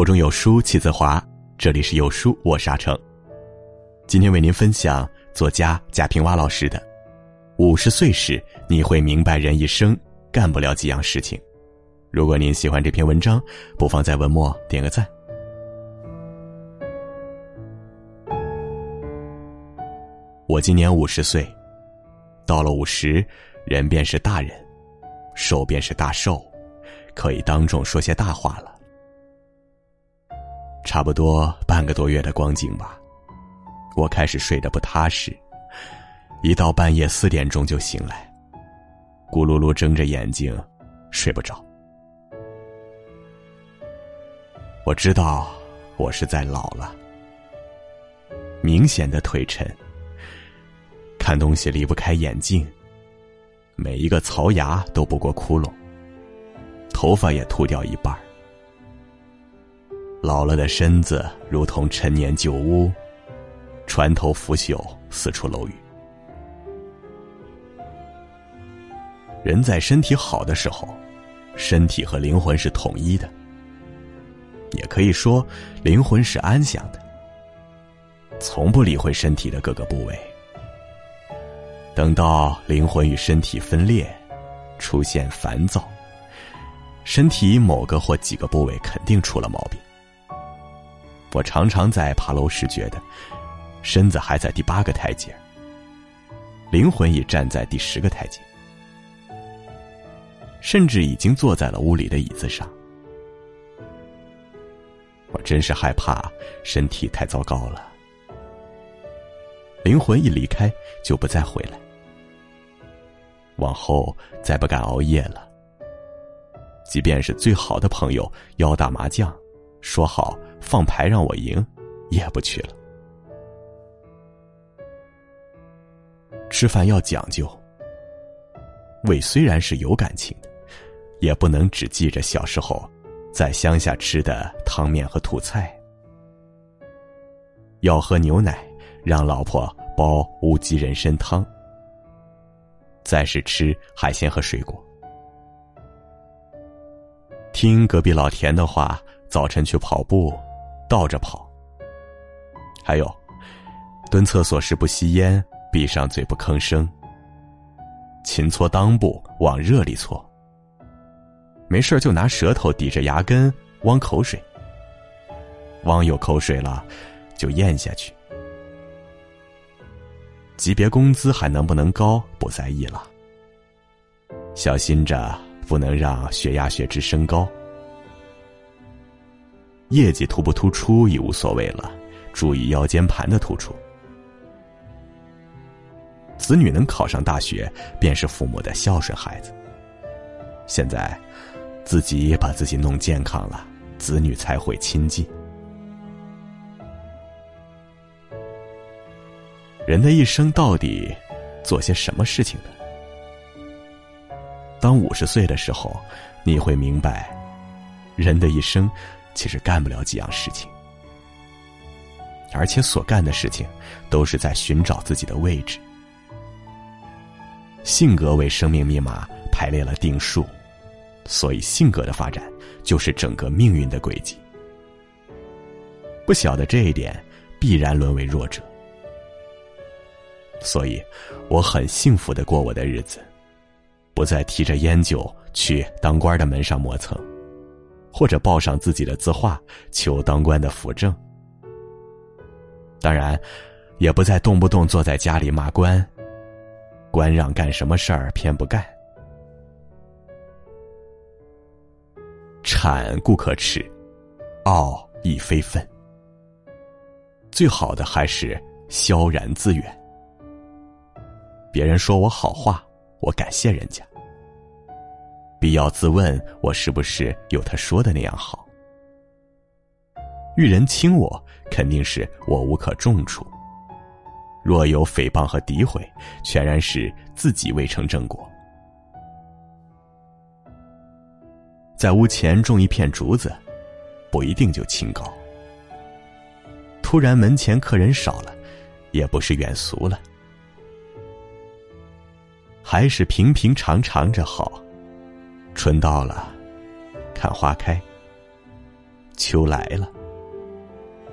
腹中有书气自华，这里是有书我沙成。今天为您分享作家贾平凹老师的《五十岁时你会明白人一生干不了几样事情》。如果您喜欢这篇文章，不妨在文末点个赞。我今年五十岁，到了五十，人便是大人，寿便是大寿，可以当众说些大话了。差不多半个多月的光景吧，我开始睡得不踏实，一到半夜四点钟就醒来，咕噜噜睁着眼睛，睡不着。我知道我是在老了，明显的腿沉。看东西离不开眼镜，每一个槽牙都不过窟窿，头发也秃掉一半儿老了的身子如同陈年旧屋，船头腐朽，四处漏雨。人在身体好的时候，身体和灵魂是统一的，也可以说灵魂是安详的，从不理会身体的各个部位。等到灵魂与身体分裂，出现烦躁，身体某个或几个部位肯定出了毛病。我常常在爬楼时觉得，身子还在第八个台阶，灵魂已站在第十个台阶，甚至已经坐在了屋里的椅子上。我真是害怕身体太糟糕了。灵魂一离开，就不再回来。往后再不敢熬夜了。即便是最好的朋友邀打麻将，说好放牌让我赢，也不去了。吃饭要讲究，胃虽然是有感情的，也不能只记着小时候在乡下吃的汤面和土菜。要喝牛奶。让老婆煲乌鸡人参汤，再是吃海鲜和水果。听隔壁老田的话，早晨去跑步，倒着跑。还有，蹲厕所时不吸烟，闭上嘴不吭声。勤搓裆部，往热里搓。没事就拿舌头抵着牙根汪口水，汪有口水了，就咽下去。级别工资还能不能高不在意了，小心着不能让血压血脂升高，业绩突不突出已无所谓了，注意腰间盘的突出。子女能考上大学，便是父母的孝顺孩子。现在，自己把自己弄健康了，子女才会亲近。人的一生到底做些什么事情呢？当五十岁的时候，你会明白，人的一生其实干不了几样事情，而且所干的事情都是在寻找自己的位置。性格为生命密码排列了定数，所以性格的发展就是整个命运的轨迹。不晓得这一点，必然沦为弱者。所以，我很幸福的过我的日子，不再提着烟酒去当官的门上磨蹭，或者报上自己的字画求当官的辅政。当然，也不再动不动坐在家里骂官，官让干什么事儿偏不干。产固可耻，傲亦非分。最好的还是萧然自远。别人说我好话，我感谢人家。必要自问，我是不是有他说的那样好？遇人轻我，肯定是我无可重处。若有诽谤和诋毁，全然是自己未成正果。在屋前种一片竹子，不一定就清高。突然门前客人少了，也不是远俗了。还是平平常常着好。春到了，看花开。秋来了，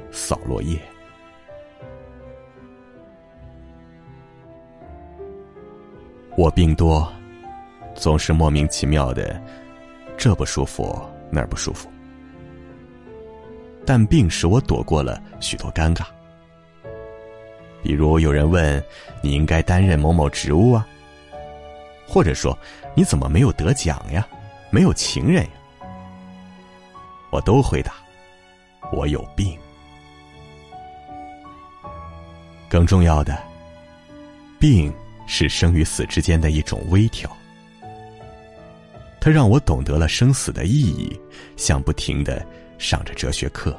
扫落叶。我病多，总是莫名其妙的，这不舒服那儿不舒服。但病使我躲过了许多尴尬，比如有人问你应该担任某某职务啊，或者说你怎么没有得奖呀，没有情人呀？我都回答我有病。更重要的，病。是生与死之间的一种微调，它让我懂得了生死的意义，像不停的上着哲学课。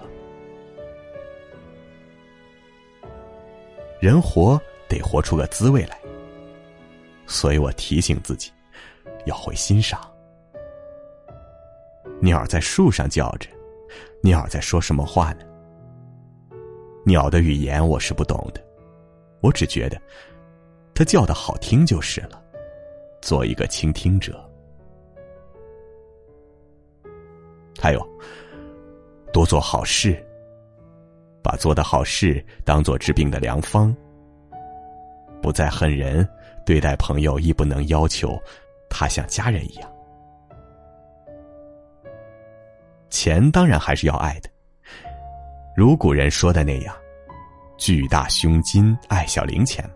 人活得活出个滋味来，所以我提醒自己，要会欣赏。鸟在树上叫着，鸟在说什么话呢？鸟的语言我是不懂的，我只觉得。它叫的好听就是了，做一个倾听者。还有，多做好事，把做的好事当做治病的良方。不再恨人，对待朋友亦不能要求他像家人一样。钱当然还是要爱的，如古人说的那样，“巨大胸襟，爱小零钱嘛”。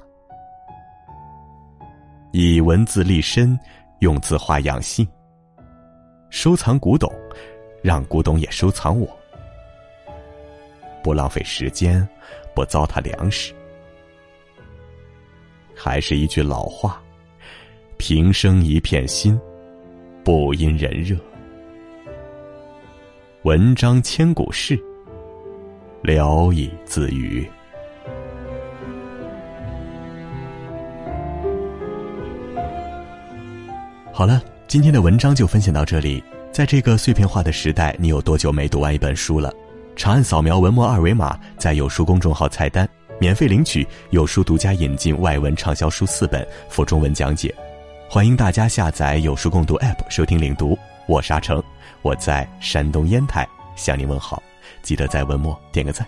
以文字立身，用字画养性。收藏古董，让古董也收藏我。不浪费时间，不糟蹋粮食。还是一句老话：平生一片心，不因人热。文章千古事，聊以自娱。好了，今天的文章就分享到这里。在这个碎片化的时代，你有多久没读完一本书了？长按扫描文末二维码，在有书公众号菜单免费领取有书独家引进外文畅销书四本，附中文讲解。欢迎大家下载有书共读 App 收听领读。我沙成，我在山东烟台向您问好，记得在文末点个赞。